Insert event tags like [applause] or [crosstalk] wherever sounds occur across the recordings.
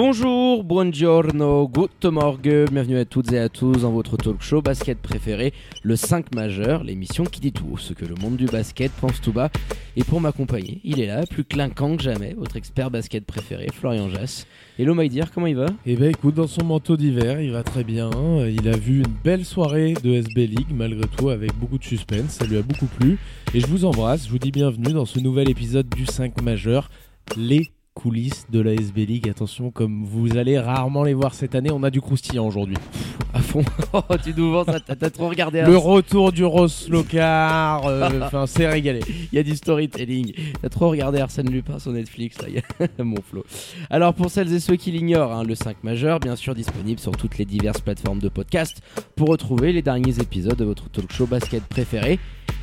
Bonjour, buongiorno, good morgue, bienvenue à toutes et à tous dans votre talk show basket préféré, le 5 majeur, l'émission qui dit tout, ce que le monde du basket pense tout bas. Et pour m'accompagner, il est là, plus clinquant que jamais, votre expert basket préféré, Florian Jass. Hello Maïdir, comment il va? Eh ben écoute, dans son manteau d'hiver, il va très bien. Il a vu une belle soirée de SB League, malgré tout, avec beaucoup de suspense. Ça lui a beaucoup plu. Et je vous embrasse, je vous dis bienvenue dans ce nouvel épisode du 5 majeur, les coulisses de la SB League. Attention, comme vous allez rarement les voir cette année, on a du croustillant aujourd'hui. [laughs] À fond, oh, tu nous vends ça, t'as trop regardé Le hein. retour du Ross Locar, euh, [laughs] enfin c'est régalé. Il y a du storytelling. T'as trop regardé Arsène Lupin sur Netflix, là, y a- [laughs] mon flow. Alors pour celles et ceux qui l'ignorent, hein, le 5 majeur, bien sûr disponible sur toutes les diverses plateformes de podcast pour retrouver les derniers épisodes de votre talk show basket préféré.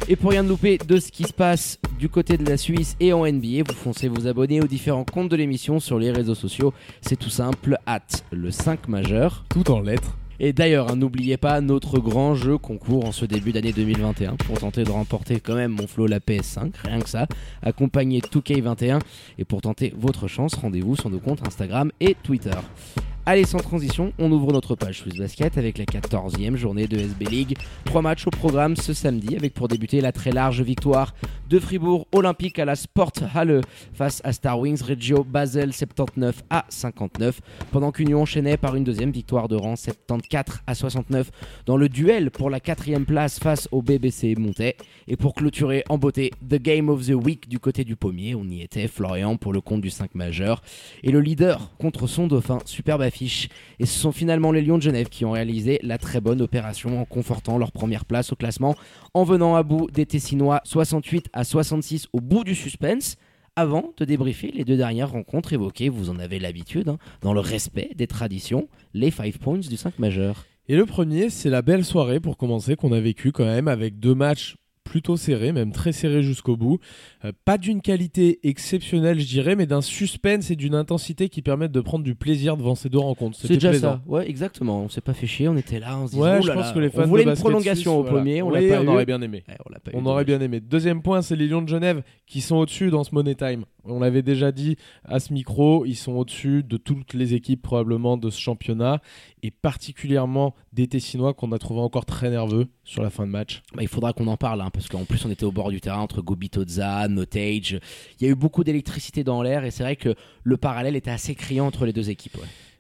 Et pour rien ne louper de ce qui se passe du côté de la Suisse et en NBA, vous foncez vous abonner aux différents comptes de l'émission sur les réseaux sociaux. C'est tout simple, at le 5 majeur. Tout en lettres. Et d'ailleurs, hein, n'oubliez pas notre grand jeu concours en ce début d'année 2021 pour tenter de remporter quand même mon flow la PS5, rien que ça, accompagné de 2K21. Et pour tenter votre chance, rendez-vous sur nos comptes Instagram et Twitter. Allez, sans transition, on ouvre notre page Swiss Basket avec la 14e journée de SB League. Trois matchs au programme ce samedi avec pour débuter la très large victoire de Fribourg Olympique à la Sporthalle face à Star Wings Reggio Basel 79 à 59 pendant qu'Union enchaînait par une deuxième victoire de rang 74 à 69 dans le duel pour la quatrième place face au BBC Montais. Et pour clôturer en beauté, The Game of the Week du côté du pommier, on y était, Florian pour le compte du 5 majeur. Et le leader contre son dauphin, superbe Et ce sont finalement les Lions de Genève qui ont réalisé la très bonne opération en confortant leur première place au classement en venant à bout des Tessinois 68 à 66 au bout du suspense. Avant de débriefer les deux dernières rencontres évoquées, vous en avez l'habitude, hein, dans le respect des traditions, les 5 points du 5 majeur. Et le premier, c'est la belle soirée pour commencer qu'on a vécu quand même avec deux matchs plutôt serrés, même très serrés jusqu'au bout. Euh, pas d'une qualité exceptionnelle, je dirais, mais d'un suspense et d'une intensité qui permettent de prendre du plaisir devant ces deux rencontres. C'est déjà plaisant. ça, ouais, exactement. On s'est pas fait chier, on était là, on se disait, Ouais, oh je là pense que les fans on voulait de une prolongation suisse, au voilà. premier, on Oui, l'a pas on eu. aurait bien aimé. Ouais, on pas eu, On aurait bien aimé. Deuxième point, c'est les Lions de Genève qui sont au-dessus dans ce Money Time. On l'avait déjà dit à ce micro, ils sont au-dessus de toutes les équipes probablement de ce championnat et particulièrement des Tessinois qu'on a trouvé encore très nerveux sur la fin de match. Bah, il faudra qu'on en parle, hein, parce qu'en plus on était au bord du terrain entre Gobitoza, Notage. Il y a eu beaucoup d'électricité dans l'air et c'est vrai que le parallèle était assez criant entre les deux équipes.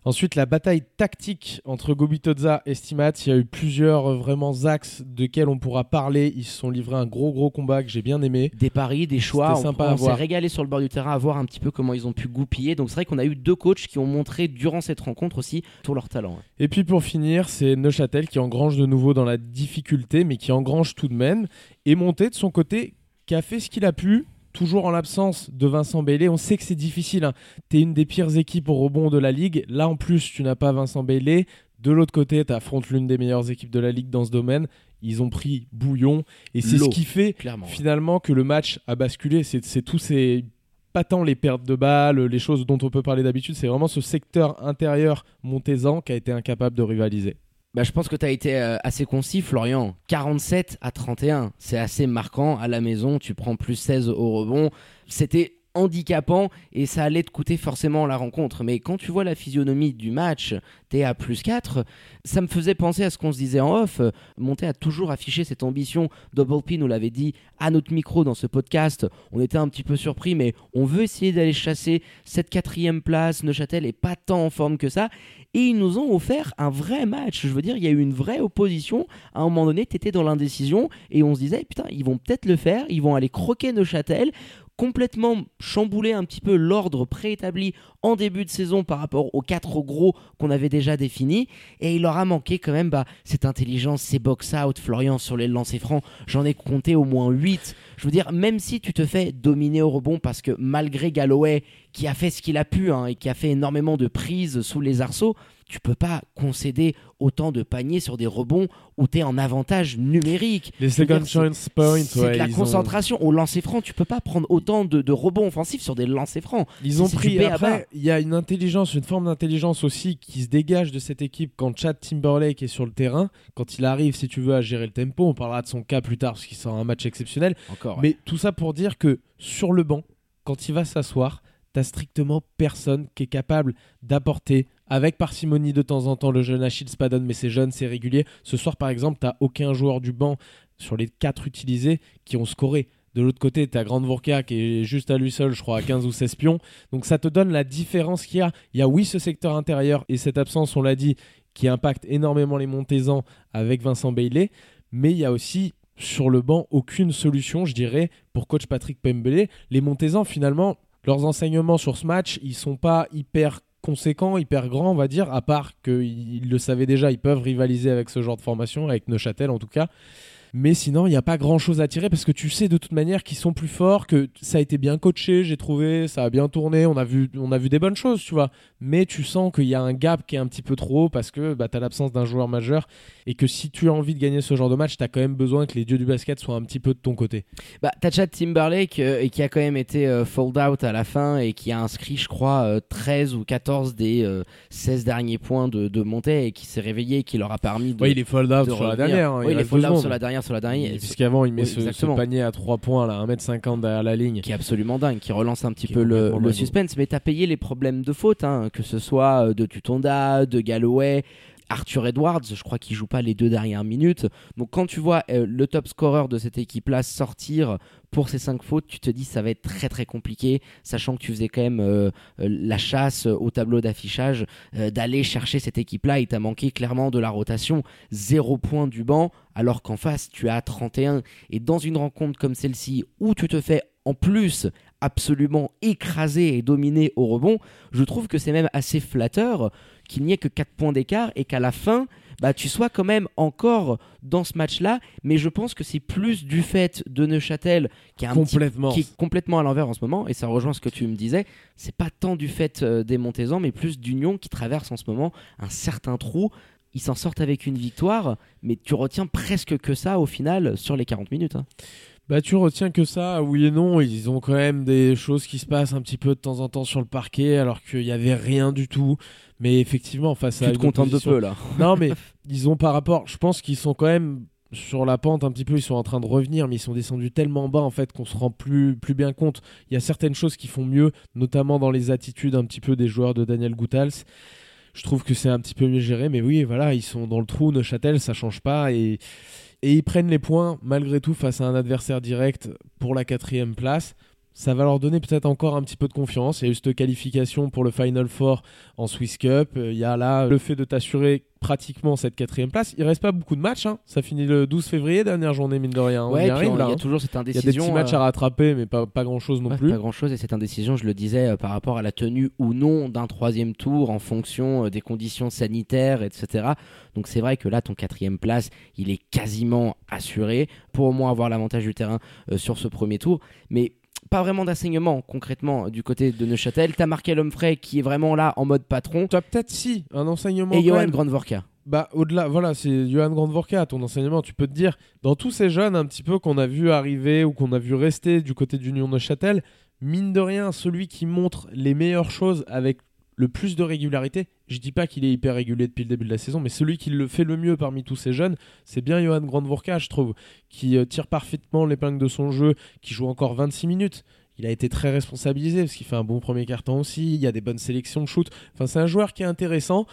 Ensuite, la bataille tactique entre Gobitoza et Stimat. Il y a eu plusieurs euh, vraiment axes desquels on pourra parler. Ils se sont livrés un gros gros combat que j'ai bien aimé. Des paris, des choix. C'était On, sympa à on s'est régalé sur le bord du terrain à voir un petit peu comment ils ont pu goupiller. Donc c'est vrai qu'on a eu deux coachs qui ont montré durant cette rencontre aussi tout leur talent. Et puis pour finir, c'est Neuchâtel qui engrange de nouveau dans la difficulté, mais qui engrange tout de même. Et monté de son côté, qui a fait ce qu'il a pu, toujours en l'absence de Vincent Bailey. On sait que c'est difficile. Hein. Tu es une des pires équipes au rebond de la ligue. Là, en plus, tu n'as pas Vincent Bailey. De l'autre côté, tu affrontes l'une des meilleures équipes de la ligue dans ce domaine. Ils ont pris bouillon. Et c'est ce qui fait Clairement. finalement que le match a basculé. C'est tous ces. Pas tant les pertes de balles, les choses dont on peut parler d'habitude, c'est vraiment ce secteur intérieur montaisan qui a été incapable de rivaliser. Bah, je pense que tu as été euh, assez concis, Florian. 47 à 31, c'est assez marquant. À la maison, tu prends plus 16 au rebond. C'était handicapant et ça allait te coûter forcément la rencontre. Mais quand tu vois la physionomie du match, t'es à plus 4, ça me faisait penser à ce qu'on se disait en off. Monté a toujours affiché cette ambition. Double P nous l'avait dit à notre micro dans ce podcast. On était un petit peu surpris, mais on veut essayer d'aller chasser cette quatrième place. Neuchâtel est pas tant en forme que ça. Et ils nous ont offert un vrai match. Je veux dire, il y a eu une vraie opposition. À un moment donné, tu étais dans l'indécision et on se disait, putain, ils vont peut-être le faire. Ils vont aller croquer Neuchâtel, complètement chambouler un petit peu l'ordre préétabli en début de saison par rapport aux quatre gros qu'on avait déjà définis. Et il leur a manqué quand même bah, cette intelligence, ces box-out, Florian, sur les lancers francs. J'en ai compté au moins 8. Je veux dire, même si tu te fais dominer au rebond, parce que malgré Galloway, qui a fait ce qu'il a pu hein, et qui a fait énormément de prises sous les arceaux, tu peux pas concéder autant de paniers sur des rebonds où tu es en avantage numérique. Les second chance points, C'est ouais, de la ont- concentration. Au lancer franc, tu peux pas prendre autant de, de rebonds offensifs sur des lancers francs. Ils ont pris. Après, il y a une intelligence, une forme d'intelligence aussi qui se dégage de cette équipe quand Chad Timberlake est sur le terrain. Quand il arrive, si tu veux, à gérer le tempo. On parlera de son cas plus tard parce qu'il sort un match exceptionnel. Encore. Mais tout ça pour dire que sur le banc, quand il va s'asseoir, t'as strictement personne qui est capable d'apporter avec parcimonie de temps en temps le jeune Achille Spadon, mais c'est jeune, c'est régulier. Ce soir, par exemple, t'as aucun joueur du banc sur les quatre utilisés qui ont scoré. De l'autre côté, t'as Grande Vorka qui est juste à lui seul, je crois, à 15 ou 16 pions. Donc ça te donne la différence qu'il y a. Il y a oui ce secteur intérieur et cette absence, on l'a dit, qui impacte énormément les Montésans avec Vincent Bailey. Mais il y a aussi sur le banc aucune solution, je dirais, pour coach Patrick Pembele. Les Montésans, finalement, leurs enseignements sur ce match, ils sont pas hyper conséquents, hyper grands, on va dire, à part qu'ils le savaient déjà, ils peuvent rivaliser avec ce genre de formation, avec Neuchâtel en tout cas. Mais sinon, il n'y a pas grand chose à tirer parce que tu sais de toute manière qu'ils sont plus forts, que ça a été bien coaché, j'ai trouvé, ça a bien tourné, on a vu, on a vu des bonnes choses, tu vois. Mais tu sens qu'il y a un gap qui est un petit peu trop haut parce que bah, tu as l'absence d'un joueur majeur et que si tu as envie de gagner ce genre de match, tu as quand même besoin que les dieux du basket soient un petit peu de ton côté. Bah, t'as Chad Timberlake euh, et qui a quand même été euh, fold out à la fin et qui a inscrit, je crois, euh, 13 ou 14 des euh, 16 derniers points de, de montée et qui s'est réveillé et qui leur a permis de. Ouais, il est fold out sur la dernière. hein, Oui, il est fold out sur la dernière, sur la dernière. Puisqu'avant, il met Oui, ce, panier à 3 points, là, 1m50 derrière la ligne. qui est absolument dingue, qui relance un petit Qui peu le, le suspense. Mais t'as payé les problèmes de faute, hein, que ce soit euh, de Tutonda, de Galloway. Arthur Edwards, je crois qu'il joue pas les deux dernières minutes. Donc quand tu vois euh, le top scorer de cette équipe-là sortir pour ces cinq fautes, tu te dis ça va être très très compliqué, sachant que tu faisais quand même euh, la chasse au tableau d'affichage d'aller chercher cette équipe-là. Il t'a manqué clairement de la rotation, zéro point du banc, alors qu'en face tu as 31. Et dans une rencontre comme celle-ci, où tu te fais en plus absolument écraser et dominer au rebond, je trouve que c'est même assez flatteur qu'il n'y ait que 4 points d'écart et qu'à la fin, bah, tu sois quand même encore dans ce match-là. Mais je pense que c'est plus du fait de Neuchâtel qui est, un petit- Complètement. qui est complètement à l'envers en ce moment. Et ça rejoint ce que tu me disais. C'est pas tant du fait euh, des Montezans, mais plus d'Union qui traverse en ce moment un certain trou. Ils s'en sortent avec une victoire, mais tu retiens presque que ça au final sur les 40 minutes. hein. Bah tu retiens que ça, oui et non, ils ont quand même des choses qui se passent un petit peu de temps en temps sur le parquet alors qu'il n'y avait rien du tout. Mais effectivement, face à Tu te contentes de peu là. [laughs] Non mais ils ont par rapport, je pense qu'ils sont quand même sur la pente un petit peu, ils sont en train de revenir, mais ils sont descendus tellement bas en fait qu'on se rend plus, plus bien compte. Il y a certaines choses qui font mieux, notamment dans les attitudes un petit peu des joueurs de Daniel Goutals. Je trouve que c'est un petit peu mieux géré, mais oui, voilà, ils sont dans le trou, Neuchâtel, ça change pas et, et ils prennent les points malgré tout face à un adversaire direct pour la quatrième place. Ça va leur donner peut-être encore un petit peu de confiance. Il y a eu qualification pour le Final Four en Swiss Cup. Euh, Il y a là le fait de t'assurer pratiquement cette quatrième place. Il reste pas beaucoup de matchs. hein. Ça finit le 12 février, dernière journée, mine de rien. Ouais, on- là. il y a hein. toujours cette Il y a indécision. des petits matchs euh, à rattraper, mais pas, pas grand chose non Ouais, plus. Pas grand chose et cette indécision, je le disais, euh, par rapport à la tenue ou non d'un troisième tour en fonction euh, des conditions sanitaires, etc. Donc c'est vrai que là, ton quatrième place, il est quasiment assuré pour au moins avoir l'avantage du terrain euh, sur ce premier tour. Mais pas vraiment d'enseignement concrètement du côté de Neuchâtel. T'as Markel Humphrey qui est vraiment là en mode patron Tu as peut-être si un enseignement. et Johan. Grandvorka. Bah, au-delà, voilà, c'est Johan Grandvorka, ton enseignement. Tu peux te dire, dans tous ces jeunes un petit peu qu'on a vu arriver ou qu'on a vu rester du côté d'Union Neuchâtel, mine de rien, celui qui montre les meilleures choses avec le plus de régularité, je dis pas qu'il est hyper régulier depuis le début de la saison, mais celui qui le fait le mieux parmi tous ces jeunes, c'est bien Johan Grandvorka, je trouve, qui euh, tire parfaitement l'épingle de son jeu, qui joue encore 26 minutes. Il a été très responsabilisé parce qu'il fait un bon premier carton aussi. Il y a des bonnes sélections de shoot. Enfin, c'est un joueur qui est intéressant.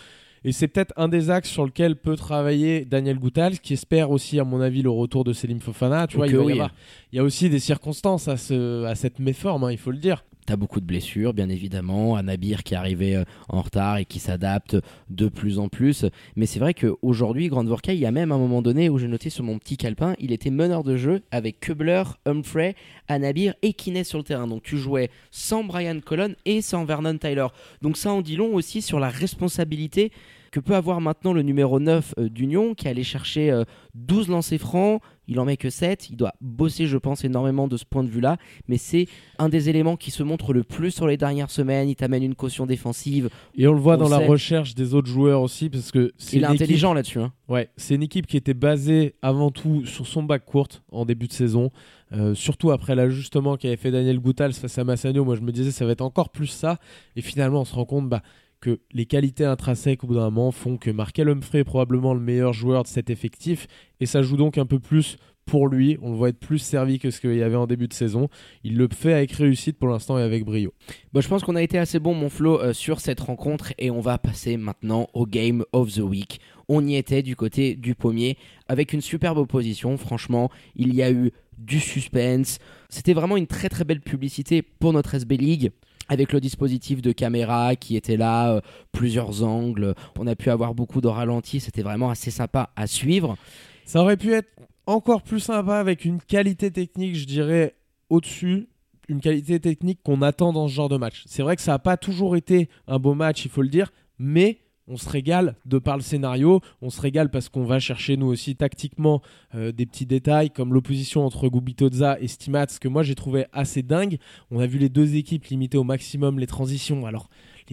Et c'est peut-être un des axes sur lequel peut travailler Daniel Goutal, qui espère aussi, à mon avis, le retour de Selim Fofana. Tu vois, il, va y oui. avoir- il y a aussi des circonstances à, ce, à cette méforme, hein, il faut le dire. T'as beaucoup de blessures, bien évidemment. Un Nabir qui est arrivé euh, en retard et qui s'adapte de plus en plus. Mais c'est vrai qu'aujourd'hui, Grand Vorka, il y a même un moment donné où j'ai noté sur mon petit calepin, il était meneur de jeu avec Kubler, Humphrey, Anabir et Kines sur le terrain. Donc tu jouais sans Brian Colon et sans Vernon Tyler. Donc ça en dit long aussi sur la responsabilité que peut avoir maintenant le numéro 9 euh, d'Union qui allait chercher euh, 12 lancers francs, il en met que 7, il doit bosser je pense énormément de ce point de vue-là, mais c'est un des éléments qui se montre le plus sur les dernières semaines, il t'amène une caution défensive, Et on le voit On dans la recherche des autres joueurs aussi, parce que c'est il est équipe- intelligent là-dessus. hein. Ouais, c'est une équipe qui était basée avant tout sur son bac courte en début de saison. Euh, surtout après l'ajustement qu'avait fait Daniel Goutals face à Massagno, moi je me disais ça va être encore plus ça. Et finalement, on se rend compte bah, que les qualités intrinsèques au bout d'un moment font que Markel Humphrey est probablement le meilleur joueur de cet effectif. Et ça joue donc un peu plus pour lui. On le voit être plus servi que ce qu'il y avait en début de saison. Il le fait avec réussite pour l'instant et avec brio. Bon, je pense qu'on a été assez bon, mon Flo, euh, sur cette rencontre et on va passer maintenant au Game of the Week. On y était du côté du pommier avec une superbe opposition. Franchement, il y a eu du suspense. C'était vraiment une très très belle publicité pour notre SB League. Avec le dispositif de caméra qui était là, euh, plusieurs angles, on a pu avoir beaucoup de ralentis, c'était vraiment assez sympa à suivre. Ça aurait pu être encore plus sympa avec une qualité technique, je dirais, au-dessus. Une qualité technique qu'on attend dans ce genre de match. C'est vrai que ça n'a pas toujours été un beau match, il faut le dire, mais on se régale de par le scénario. On se régale parce qu'on va chercher, nous aussi, tactiquement, euh, des petits détails comme l'opposition entre Gubitoza et Stimats, que moi j'ai trouvé assez dingue. On a vu les deux équipes limiter au maximum les transitions. Alors,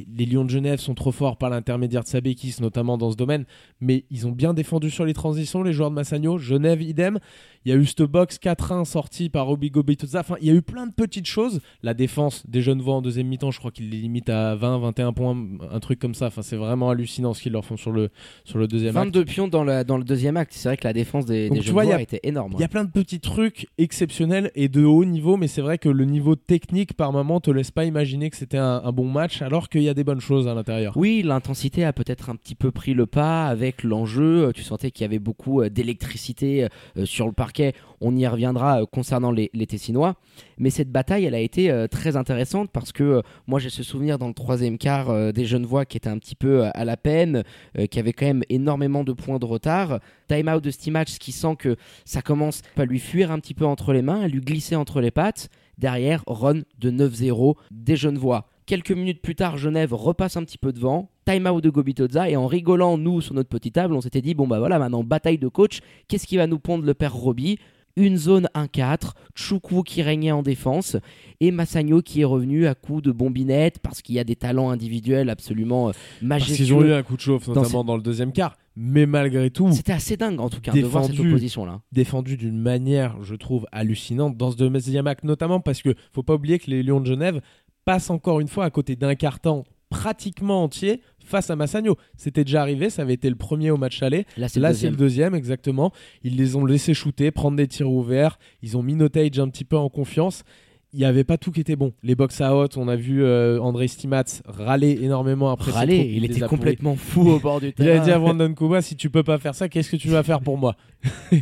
les, les Lions de Genève sont trop forts par l'intermédiaire de Sabekis, notamment dans ce domaine, mais ils ont bien défendu sur les transitions, les joueurs de Massagno. Genève, idem. Il y a eu ce box 4-1 sorti par Obi Gobitoza. Enfin, il y a eu plein de petites choses. La défense des jeunes voix en deuxième mi-temps, je crois qu'ils les limitent à 20, 21 points, un truc comme ça. Enfin, c'est vraiment hallucinant ce qu'ils leur font sur le, sur le deuxième acte. 22 pions dans, la- dans le deuxième acte. C'est vrai que la défense des, des tu jeunes vois, il y a- était énorme. Il y a plein de petits trucs exceptionnels et de haut niveau, mais c'est vrai que le niveau technique par moment te laisse pas imaginer que c'était un, un bon match, alors qu'il y a des bonnes choses à l'intérieur. Oui, l'intensité a peut-être un petit peu pris le pas avec l'enjeu. Euh, Tu sentais qu'il y avait beaucoup euh, d'électricité euh, sur le parquet. On y reviendra concernant les, Tessinois. Mais cette bataille, elle a été très intéressante parce que moi, j'ai ce souvenir dans le troisième quart des jeunes voix qui étaient un petit peu à la peine, qui avaient quand même énormément de points de retard. Time out de Steammatch qui sent que ça commence à lui fuir un petit peu entre les mains, à lui glisser entre les pattes. Derrière, run de 9-0 des jeunes voix. Quelques minutes plus tard, Genève repasse un petit peu devant. Time out de Gobitoza. Et en rigolant, nous, sur notre petite table, on s'était dit bon, bah voilà, maintenant, bataille de coach. Qu'est-ce qui va nous pondre le père Roby? Une zone 1-4, Choukou qui régnait en défense et Massagno qui est revenu à coup de bombinette parce qu'il y a des talents individuels absolument euh, Parce qu'ils ont eu majestueux. un coup de chauffe, notamment dans le deuxième quart. Mais malgré tout, C'était assez dingue en tout cas de voir cette Défendu. opposition là. défendu d'une manière, je trouve, hallucinante dans ce deuxième acte, notamment parce que faut pas oublier que les Lions de Genève passent encore une fois à côté d'un carton pratiquement entier face à Massagno. C'était déjà arrivé, ça avait été le premier au match aller. Là c'est le deuxième, exactement. Ils les ont laissés shooter, prendre des tirs ouverts. Ils ont mis Notage un petit peu en confiance. Il n'y avait pas tout qui était bon. Les box out, on a vu euh, André Stimats râler énormément après Râler, il était complètement [laughs] fou au bord du Il terrain. a dit à Brandon Kuba, si tu peux pas faire ça, qu'est-ce que tu vas faire pour moi [laughs] Et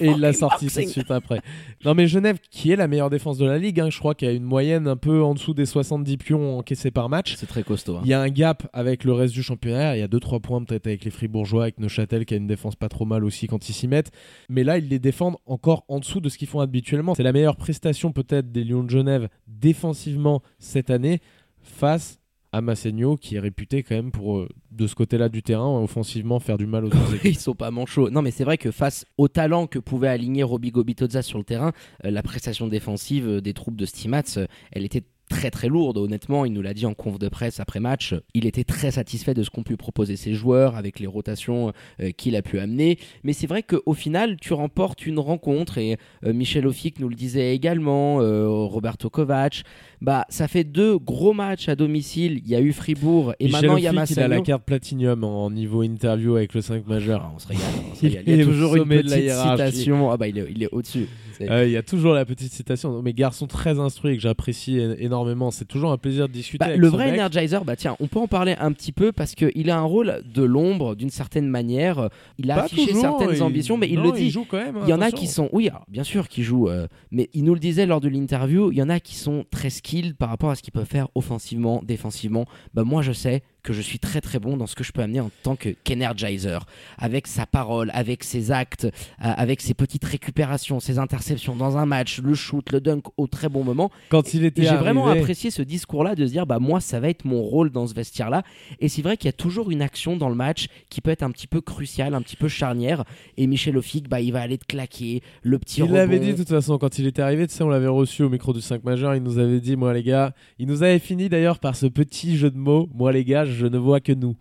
il l'a sorti tout de suite après. Non mais Genève, qui est la meilleure défense de la ligue, hein, je crois qu'il y a une moyenne un peu en dessous des 70 pions encaissés par match. C'est très costaud. hein. Il y a un gap avec le reste du championnat. Il y a 2-3 points peut-être avec les Fribourgeois, avec Neuchâtel qui a une défense pas trop mal aussi quand ils s'y mettent. Mais là, ils les défendent encore en dessous de ce qu'ils font habituellement. C'est la meilleure prestation peut-être des Lions de Genève défensivement cette année face à Massegno qui est réputé quand même pour, euh, de ce côté-là du terrain, offensivement faire du mal aux autres. [laughs] Ils sont pas manchots. Non, mais c'est vrai que face au talent que pouvait aligner Roby Gobitoza sur le terrain, euh, la prestation défensive euh, des troupes de Stimats, elle était très très lourde. Honnêtement, il nous l'a dit en conf de presse après match. Il était très satisfait de ce qu'ont pu proposer ses joueurs avec les rotations euh, qu'il a pu amener. Mais c'est vrai qu'au final, tu remportes une rencontre et euh, Michel Ofic nous le disait également, euh, Roberto Kovac. Bah, ça fait deux gros matchs à domicile. Il y a eu Fribourg et Michel maintenant il y a Offic, il a la Massagno. carte Platinum en niveau interview avec le 5 majeur. Ah, on se régale. on se Il [laughs] régale. Il y est a toujours une petite citation. Ah bah il est, il est au-dessus. Euh, Il y a toujours la petite citation. Mes garçons très instruits que j'apprécie énormément. C'est toujours un plaisir de discuter. Bah, avec le ce vrai mec. Energizer, bah tiens, on peut en parler un petit peu parce qu'il a un rôle de l'ombre d'une certaine manière. Il a Pas affiché toujours, certaines il- ambitions, mais il non, le dit. joue quand même. hein, Il y en a qui sont, oui, alors, bien sûr, qui jouent, euh, mais il nous le disait lors de l'interview, il y en a qui sont très skills par rapport à ce qu'il peut faire offensivement, défensivement, bah moi je sais que je suis très très bon dans ce que je peux amener en tant que qu'energizer, avec sa parole, avec ses actes, euh, avec ses petites récupérations, ses interceptions dans un match, le shoot, le dunk au très bon moment. Quand il était j'ai vraiment apprécié ce discours-là de se dire bah moi ça va être mon rôle dans ce vestiaire-là. Et c'est vrai qu'il y a toujours une action dans le match qui peut être un petit peu cruciale, un petit peu charnière. Et Michel Ophik, bah il va aller te claquer le petit Il l'avait dit de toute façon quand il était arrivé, tu sais, on l'avait reçu au micro du 5 majeur, il nous avait dit, moi les gars, il nous avait fini d'ailleurs par ce petit jeu de mots, moi les gars, je ne vois que nous.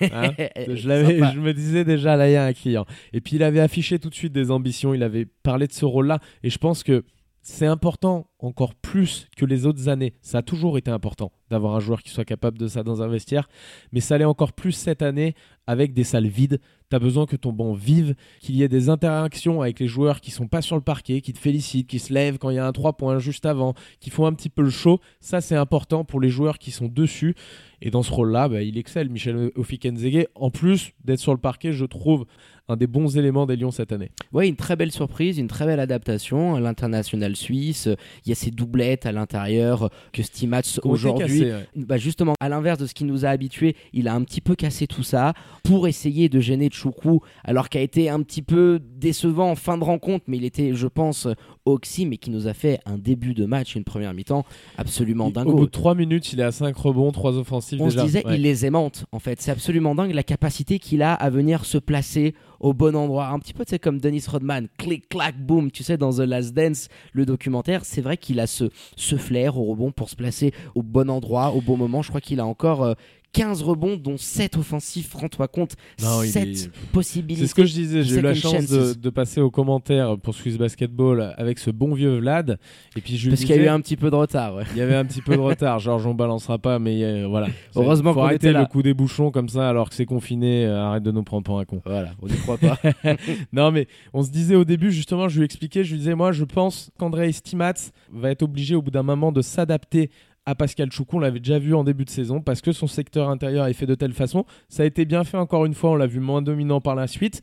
Hein [laughs] je, l'avais, Sympa. je me disais déjà, là il y a un client. Et puis il avait affiché tout de suite des ambitions, il avait parlé de ce rôle-là, et je pense que c'est important encore plus que les autres années. Ça a toujours été important d'avoir un joueur qui soit capable de ça dans un vestiaire, mais ça l'est encore plus cette année avec des salles vides. Tu as besoin que ton banc vive, qu'il y ait des interactions avec les joueurs qui sont pas sur le parquet, qui te félicitent, qui se lèvent quand il y a un 3 points juste avant, qui font un petit peu le show. Ça, c'est important pour les joueurs qui sont dessus. Et dans ce rôle-là, bah, il excelle, Michel Ofikenzege. En plus d'être sur le parquet, je trouve un des bons éléments des Lions cette année. Ouais, une très belle surprise, une très belle adaptation à l'international suisse. Il y a ces doublettes à l'intérieur que Stimats aujourd'hui. ouais. Bah justement, à l'inverse de ce qui nous a habitués, il a un petit peu cassé tout ça pour essayer de gêner Choukou, alors qu'il a été un petit peu décevant en fin de rencontre, mais il était, je pense, oxy, mais qui nous a fait un début de match, une première mi-temps absolument dingo. Au bout de 3 minutes, il est à 5 rebonds, 3 offensives On déjà. se disait, Ouais. il les aimante en fait. C'est absolument dingue la capacité qu'il a à venir se placer au bon endroit. Un petit peu, tu sais, comme Dennis Rodman, clic, clac, boom, tu sais, dans The Last Dance, le documentaire. C'est vrai qu'il a ce, ce flair au rebond pour se placer au bon endroit, au bon moment. Je crois qu'il a encore euh, 15 rebonds, dont 7 offensifs. Rends-toi compte, Non, il 7 est- possibilités. C'est ce que je disais, j'ai eu la chance de, passer aux commentaires pour Swiss Basketball avec ce bon vieux Vlad. Et puis je lui Parce qu'il y a eu un petit peu de retard. ouais. il y avait un petit peu de retard. Georges, on balancera pas, mais euh, voilà. [laughs] Heureusement qu'on arrêter était là. le coup des bouchons comme ça alors que c'est confiné. euh, arrête de nous prendre pour un con. Voilà, on n'y croit pas. [laughs] Non, mais on se disait au début, justement, je lui expliquais, je lui disais, moi, je pense qu'André Stimats va être obligé au bout d'un moment de s'adapter à Pascal Choukou. On l'avait déjà vu en début de saison parce que son secteur intérieur est fait de telle façon. Ça a été bien fait encore une fois, on l'a vu moins dominant par la suite.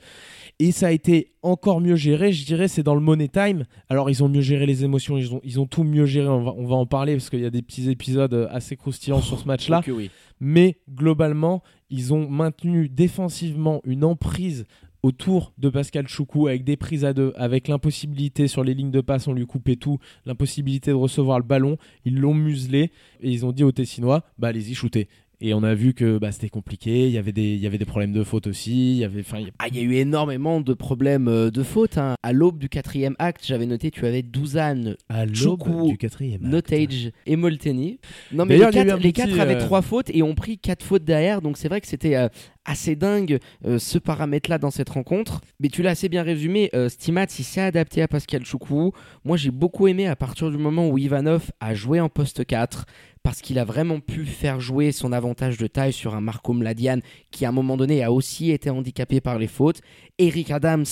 Et ça a été encore mieux géré, je dirais, c'est dans le money time. Alors, ils ont mieux géré les émotions, ils ont, ils ont tout mieux géré. On va, on va en parler parce qu'il y a des petits épisodes assez croustillants sur ce match-là [laughs] oui. mais globalement, ils ont maintenu défensivement une emprise autour de Pascal Choukou avec des prises à deux, avec l'impossibilité sur les lignes de passe, on lui coupait tout, l'impossibilité de recevoir le ballon, ils l'ont muselé et ils ont dit aux Tessinois, bah allez-y shootez. Et on a vu que bah, c'était compliqué, il y, avait des, il y avait des problèmes de faute aussi, il y avait, enfin, il y a- Ah, il y a eu énormément de problèmes euh, de faute. hein. À l'aube du quatrième acte, j'avais noté tu avais Douzane, à du quatrième Notage et Molteni. Non, mais les quatre, les avaient euh, trois fautes et ont pris quatre fautes derrière. Donc c'est vrai que c'était euh, assez dingue euh, ce paramètre-là dans cette rencontre. Mais tu l'as assez bien résumé. Euh, Stimats, il s'est adapté à Pascal Choukou. Moi, j'ai beaucoup aimé à partir du moment où Ivanov a joué en poste 4 parce qu'il a vraiment pu faire jouer son avantage de taille sur un Marco Mladian qui à un moment donné a aussi été handicapé par les fautes. Eric Adams,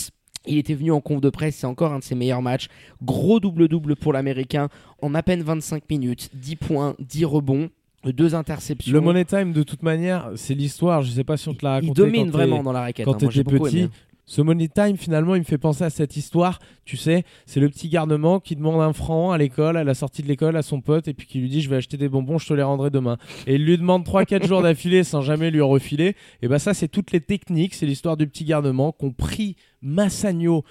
il était venu en conf de presse, c'est encore un de ses meilleurs matchs. Gros double-double pour l'Américain en à peine 25 minutes, 10 points, 10 rebonds, deux interceptions. Le Money Time, de toute manière, c'est l'histoire. Je sais pas si on te l'a il raconté. domine quand t'es- vraiment dans la raquette. quand hein. T'étais beaucoup petit. aimé. Ce Money Time, finalement, il me fait penser à cette histoire. Tu sais, c'est le petit garnement qui demande un franc à l'école, à la sortie de l'école, à son pote, et puis qui lui dit Je vais acheter des bonbons, je te les rendrai demain. Et il lui demande 3-4 jours d'affilée sans jamais lui refiler. Et bah, ça, c'est toutes les techniques. C'est l'histoire du petit garnement qu'ont pris Massagno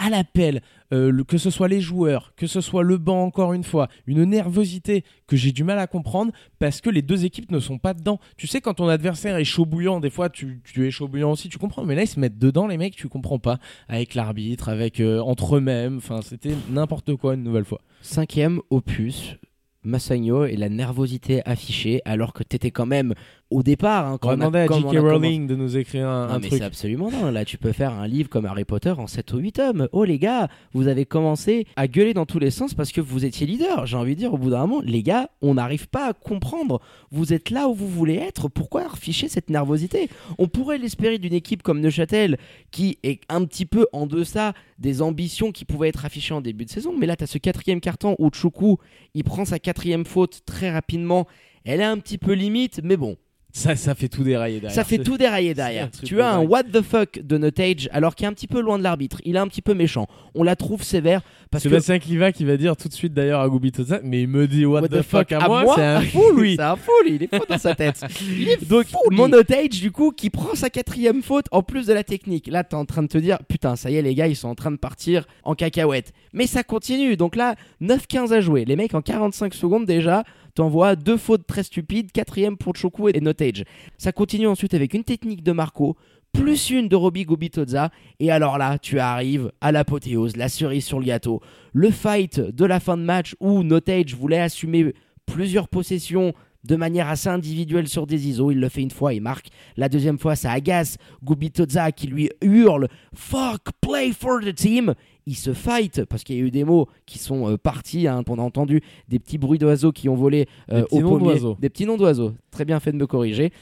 à l'appel, euh, que ce soit les joueurs, que ce soit le banc encore une fois, une nervosité que j'ai du mal à comprendre parce que les deux équipes ne sont pas dedans. Tu sais, quand ton adversaire est chaud bouillant, des fois tu, tu es chaud bouillant aussi, tu comprends, mais là ils se mettent dedans les mecs, tu comprends pas, avec l'arbitre, avec euh, entre eux-mêmes, enfin c'était n'importe quoi une nouvelle fois. Cinquième opus, Massagno et la nervosité affichée, alors que t'étais quand même au départ. hein, On quand va on a- demander à J.K. on Rowling de nous écrire un, Non, un mais truc. c'est absolument dingue. Là, tu peux faire un livre comme Harry Potter en 7 ou 8 tomes. Oh les gars, vous avez commencé à gueuler dans tous les sens parce que vous étiez leader. J'ai envie de dire, au bout d'un moment, les gars, on n'arrive pas à comprendre. Vous êtes là où vous voulez être. Pourquoi afficher cette nervosité? On pourrait l'espérer d'une équipe comme Neuchâtel qui est un petit peu en deçà des ambitions qui pouvaient être affichées en début de saison. Mais là, tu as ce quatrième carton où Choukou, il prend sa quatrième faute très rapidement. Elle est un petit peu limite, mais bon. Ça, ça fait tout dérailler derrière. Ça fait tout dérailler derrière. Tu as un what the fuck de Notage alors qu'il est un petit peu loin de l'arbitre. Il est un petit peu méchant. On la trouve sévère parce que Sébastien Cliva qui va dire tout de suite d'ailleurs à Gubitoza, mais il me dit what, the, fuck, à, moi, c'est un [laughs] fou lui. c'est un fou lui, il est fou dans sa tête. Il est Donc, fou, mon Notage du coup qui prend sa quatrième faute en plus de la technique. Là t'es en train de te dire putain ça y est les gars ils sont en train de partir en cacahuète. Mais ça continue donc là 9-15 à jouer. Les mecs en 45 secondes déjà t'envoies deux fautes très stupides, quatrième pour Choku et Notage. Ça continue ensuite avec une technique de Marco plus une de Roby Gubitoza et alors là tu arrives à l'apothéose, la cerise sur le gâteau. Le fight de la fin de match où Notage voulait assumer plusieurs possessions de manière assez individuelle sur des ISO. Il le fait une fois, il marque. La deuxième fois, ça agace Gubitoza qui lui hurle Fuck, play for the team. Il se fight parce qu'il y a eu des mots qui sont euh, partis. hein. On a entendu des petits bruits d'oiseaux qui ont volé euh, Des au pommier. Des petits noms d'oiseaux. Très bien fait de me corriger.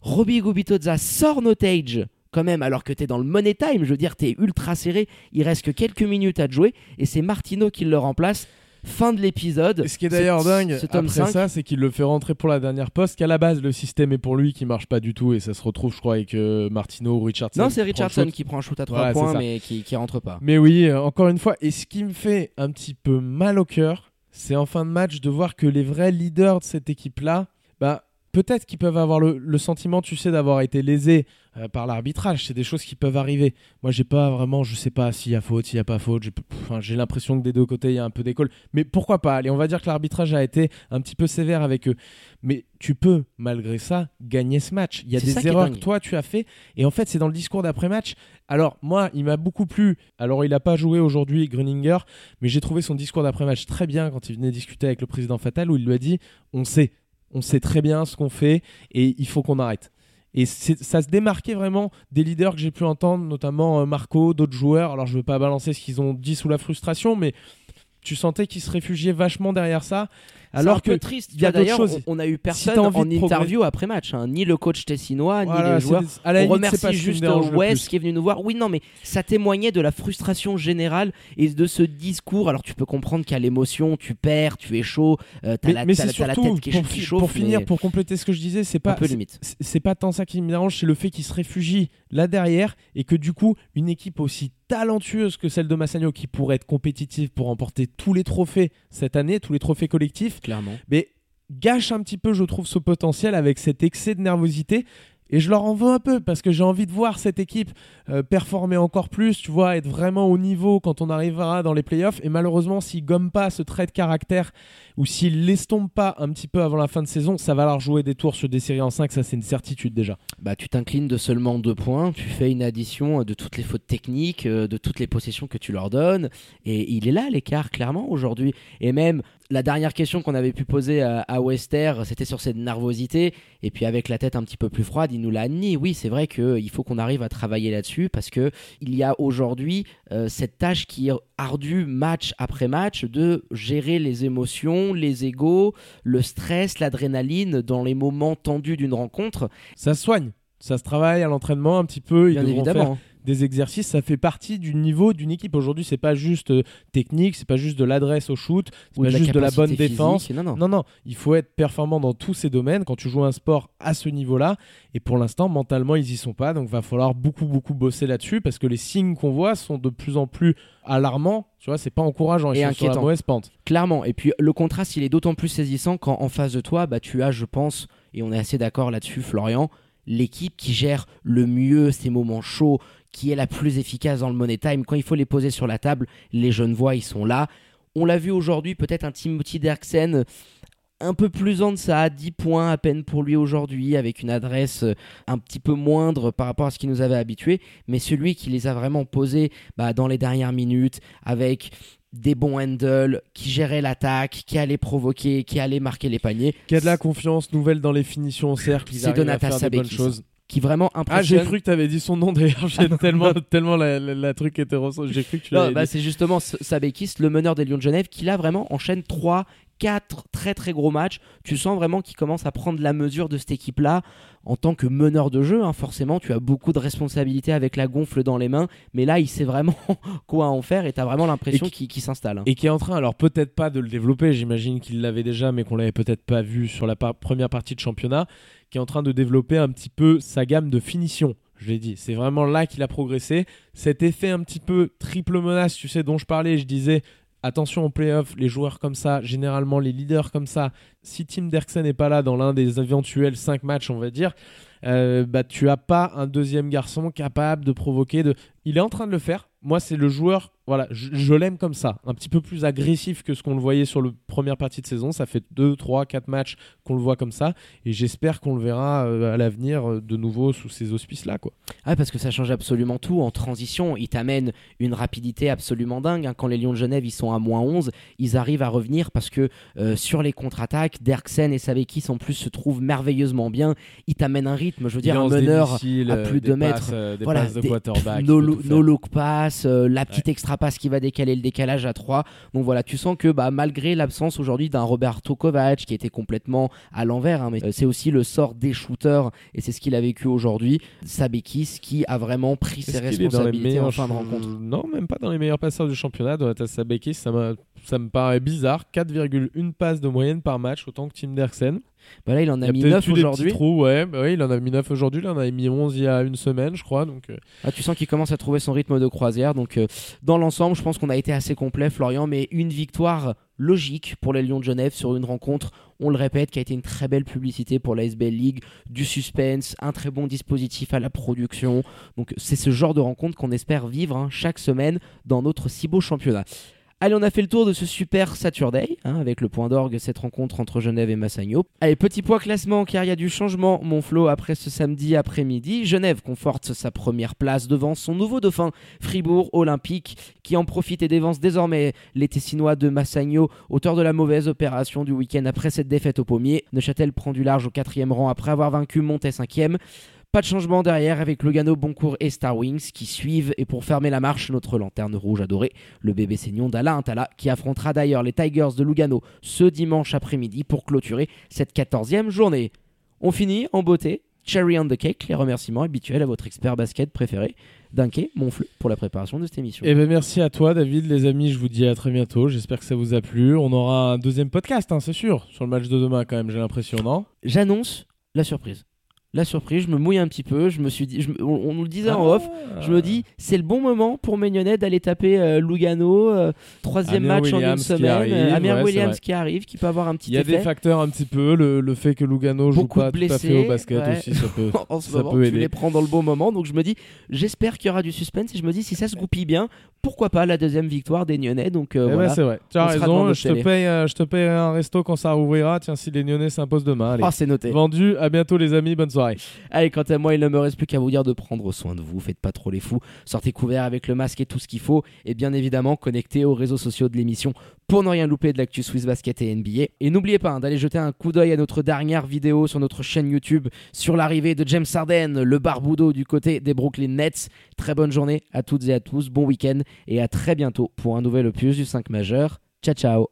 Robbie Gubitoza sort Notage quand même alors que t'es dans le money time. Je veux dire, t'es ultra serré. Il reste que quelques minutes à te jouer et c'est Martino qui le remplace. Fin de l'épisode. Ce qui est d'ailleurs dingue ce tome après 5, ça, c'est qu'il le fait rentrer pour la dernière poste. Qu'à la base, le système est pour lui qui marche pas du tout et ça se retrouve, je crois, avec euh, Martino ou Richardson. Non, c'est Richardson qui prend un shoot à 3 Voilà, c'est points, mais qui, qui rentre pas. Mais oui, euh, encore une fois, et ce qui me fait un petit peu mal au cœur, c'est en fin de match de voir que les vrais leaders de cette équipe-là, bah, peut-être qu'ils peuvent avoir le, le sentiment, tu sais, d'avoir été lésés euh, par l'arbitrage. C'est des choses qui peuvent arriver. Moi, j'ai pas vraiment, je sais pas s'il y a faute, s'il y a pas faute. J'ai enfin, l'impression que des deux côtés, il y a un peu d'école. Mais pourquoi pas? Allez, on va dire que l'arbitrage a été un petit peu sévère avec eux. Mais tu peux, malgré ça, gagner ce match. Il y a des erreurs que toi, tu as fait. Et en fait, c'est dans le discours d'après-match. Alors, moi, il m'a beaucoup plu. Alors, il n'a pas joué aujourd'hui, Gruninger, mais j'ai trouvé son discours d'après-match très bien quand il venait discuter avec le président Fatal, où il lui a dit On sait, on sait très bien ce qu'on fait et il faut qu'on arrête. Et ça se démarquait vraiment des leaders que j'ai pu entendre, notamment euh, Marco, d'autres joueurs. Alors, je ne veux pas balancer ce qu'ils ont dit sous la frustration, mais tu sentais qu'ils se réfugiaient vachement derrière ça. Alors un que peu triste. il y a d'autres D'ailleurs, choses. on, on a eu personne en interview après match. hein. Ni le coach tessinois, Voilà, ni les joueurs. des- à la On limite, remercie juste West qui est venu nous voir. Oui, non, mais ça témoignait de la frustration générale et de ce discours. Alors, tu peux comprendre qu'à l'émotion, tu perds, tu es chaud, euh, t'as la, tête qui, pour, chauffe. pour finir, mais pour compléter ce que je disais, c'est pas, c'est pas tant ça qui me dérange, c'est le fait qu'il se réfugie là derrière et que du coup, une équipe aussi talentueuse que celle de Massagno qui pourrait être compétitive pour remporter tous les trophées cette année, tous les trophées collectifs, Clairement. mais gâche un petit peu, je trouve, ce potentiel avec cet excès de nervosité. Et je leur en veux un peu parce que j'ai envie de voir cette équipe euh, performer encore plus, tu vois, être vraiment au niveau quand on arrivera dans les playoffs. Et malheureusement, s'ils gomment pas ce trait de caractère ou s'ils l'estompent pas un petit peu avant la fin de saison, ça va leur jouer des tours sur des séries en 5, ça c'est une certitude déjà. Bah, tu t'inclines de seulement deux points, tu fais une addition euh, de toutes les fautes techniques, euh, de toutes les possessions que tu leur donnes, et il est là l'écart clairement aujourd'hui. Et même la dernière question qu'on avait pu poser à, à Wester, c'était sur cette nervosité, et puis avec la tête un petit peu plus froide, il nous l'a admis. Oui, c'est vrai qu'il faut qu'on arrive à travailler là-dessus parce que il y a aujourd'hui euh, cette tâche qui est ardue match après match de gérer les émotions, les égaux, le stress, l'adrénaline dans les moments tendus d'une rencontre. Ça se soigne, ça se travaille à l'entraînement un petit peu. Bien faire évidemment. Des exercices, ça fait partie du niveau d'une équipe. Aujourd'hui, c'est pas juste euh, technique, c'est pas juste de l'adresse au shoot, c'est pas juste de la bonne défense. Non, non. Non, non, il faut être performant dans tous ces domaines quand tu joues un sport à ce niveau-là. Et pour l'instant, mentalement, ils y sont pas. Donc, va falloir beaucoup, beaucoup bosser là-dessus parce que les signes qu'on voit sont de plus en plus alarmants. Tu vois, c'est pas encourageant. Ils Et sont sur la inquiétant. mauvaise pente. Clairement. Et puis le contraste, il est d'autant plus saisissant quand en face de toi, bah, tu as, je pense, et on est assez d'accord là-dessus, Florian, l'équipe qui gère le mieux ces moments chauds, qui est la plus efficace dans le money time. Quand il faut les poser sur la table, les jeunes voix, ils sont là. On l'a vu aujourd'hui, peut-être un Timothy Derksen un peu plus en deçà, à 10 points à peine pour lui aujourd'hui, avec une adresse euh, un petit peu moindre par rapport à ce qui nous avait habitués, mais celui qui les a vraiment posés bah, dans les dernières minutes, avec des bons handles, qui gérait l'attaque, qui allait provoquer, qui allait marquer les paniers, Qui a de la confiance nouvelle dans les finitions au cercle. C'est arrivent à Qui vraiment Ah, j'ai impressionne. cru que tu avais dit son nom d'ailleurs. [laughs] J'ai tellement, tellement la, la- la truc était ressort. J'ai cru que tu Non, l'avais bah, dit. c'est justement Sabekis, le meneur des Lions de Genève, qui là vraiment enchaîne 3, quatre très très gros matchs. Tu sens vraiment qu'il commence à prendre la mesure de cette équipe-là en tant que meneur de jeu. hein. forcément, tu as beaucoup de responsabilités avec la gonfle dans les mains, mais là, il sait vraiment [laughs] quoi en faire et tu as vraiment l'impression qu'il s'installe. hein. Et qui est en train, alors peut-être pas de le développer, j'imagine qu'il l'avait déjà, mais qu'on l'avait peut-être pas vu sur la par- première partie de championnat, qui est en train de développer un petit peu sa gamme de finition. Je l'ai dit, c'est vraiment là qu'il a progressé. Cet effet un petit peu triple menace, tu sais, dont je parlais, je disais, attention en playoff, les joueurs comme ça, généralement les leaders comme ça, si Tim Derksen n'est pas là dans l'un des éventuels 5 matchs, on va dire, euh, bah, tu as pas un deuxième garçon capable de provoquer. Il est en train de le faire. Moi, c'est le joueur, voilà, je, je l'aime comme ça, un petit peu plus agressif que ce qu'on le voyait sur la première partie de saison. Ça fait 2, 3, 4 matchs qu'on le voit comme ça, et j'espère qu'on le verra euh, à l'avenir euh, de nouveau sous ces auspices-là. quoi. Ah, parce que ça change absolument tout en transition. Il t'amène une rapidité absolument dingue. hein. Quand les Lions de Genève ils sont à moins 11, ils arrivent à revenir parce que euh, sur les contre-attaques, Derksen et Savekis en plus se trouvent merveilleusement bien. Ils t'amènent un rythme, je veux dire, un meneur à plus des de mètres. euh, des Voilà, passes de des- quarterback. il no, look pass, euh, la petite extra passe qui va décaler le décalage à 3. Donc voilà, tu sens que bah, malgré l'absence aujourd'hui d'un Roberto Kovac qui était complètement à l'envers, hein, mais euh, c'est aussi le sort des shooters et c'est ce qu'il a vécu aujourd'hui. Sabekis qui a vraiment pris ses responsabilités en fin de rencontre. Non, même pas dans les meilleurs passeurs du championnat. Donata Sabekis, ça, ça me paraît bizarre. 4,1 passes de moyenne par match, autant que Tim Derksen. Bah là, il en Il a y a mis peut-être 9 eu des petits aujourd'hui. ouais, bah oui, il en a mis 9 aujourd'hui, il en a mis 11 il y a une semaine, je crois. Donc, euh, Ah, tu sens qu'il commence à trouver son rythme de croisière. Donc, euh, dans l'ensemble, je pense qu'on a été assez complet, Florian. Mais une victoire logique pour les Lions de Genève sur une rencontre, on le répète, qui a été une très belle publicité pour la SBL League, du suspense, un très bon dispositif à la production. Donc, c'est ce genre de rencontre qu'on espère vivre hein, chaque semaine dans notre si beau championnat. Allez, on a fait le tour de ce super Saturday, hein, avec le point d'orgue, cette rencontre entre Genève et Massagno. Allez, petit point classement, car il y a du changement, mon Flo, après ce samedi après-midi. Genève conforte sa première place devant son nouveau dauphin, Fribourg Olympique, qui en profite et dévance désormais les Tessinois de Massagno, auteur de la mauvaise opération du week-end après cette défaite au pommier. Neuchâtel prend du large au quatrième rang après avoir vaincu Montet cinquième. Pas de changement derrière avec Lugano, Boncourt et Star Wings qui suivent. Et pour fermer la marche, notre lanterne rouge adorée, le bébé Seignon d'Alain Intala, qui affrontera d'ailleurs les Tigers de Lugano ce dimanche après-midi pour clôturer cette 14e journée. On finit en beauté. Cherry on the cake, les remerciements habituels à votre expert basket préféré, Dunké, Monfleu, pour la préparation de cette émission. eh ben, merci à toi, David, les amis. Je vous dis à très bientôt. J'espère que ça vous a plu. On aura un deuxième podcast, hein, c'est sûr, sur le match de demain, quand même, j'ai l'impression, non? J'annonce la surprise. La surprise, je me mouille un petit peu, je me suis dit, je me- on, on nous le disait en off, Ah. Je me dis, c'est le bon moment pour Ménionnet d'aller taper euh, Lugano, euh, troisième Amir match en une semaine. arrive, euh, Amir ouais, Williams qui arrive, qui peut avoir un petit Il y a des facteurs un petit peu, le, le fait que Lugano joue Beaucoup pas de tout à fait blessés, au basket ouais. aussi, ça peut, [laughs] en ce ça moment, peut tu les prends dans le bon moment. Donc je me dis, j'espère qu'il y aura du suspense et je me dis, si ça se goupille bien, pourquoi pas la deuxième victoire des Nyonnais. Donc euh, Eh ben, voilà. c'est vrai, tu as On raison, je te, paye, je te paye un resto quand ça rouvrira. Tiens, si les Lyonnais s'imposent demain. Allez. Ah, c'est noté. Vendu, à bientôt les amis, bonne Allez, quant à moi, il ne me reste plus qu'à vous dire de prendre soin de vous. Faites pas trop les fous. Sortez couverts avec le masque et tout ce qu'il faut. Et bien évidemment, connectez aux réseaux sociaux de l'émission pour ne rien louper de l'actu Swiss Basket et NBA. Et n'oubliez pas hein, d'aller jeter un coup d'œil à notre dernière vidéo sur notre chaîne YouTube sur l'arrivée de James Harden, le barboudo du côté des Brooklyn Nets. Très bonne journée à toutes et à tous. Bon week-end et à très bientôt pour un nouvel opus du 5 majeur. Ciao, ciao.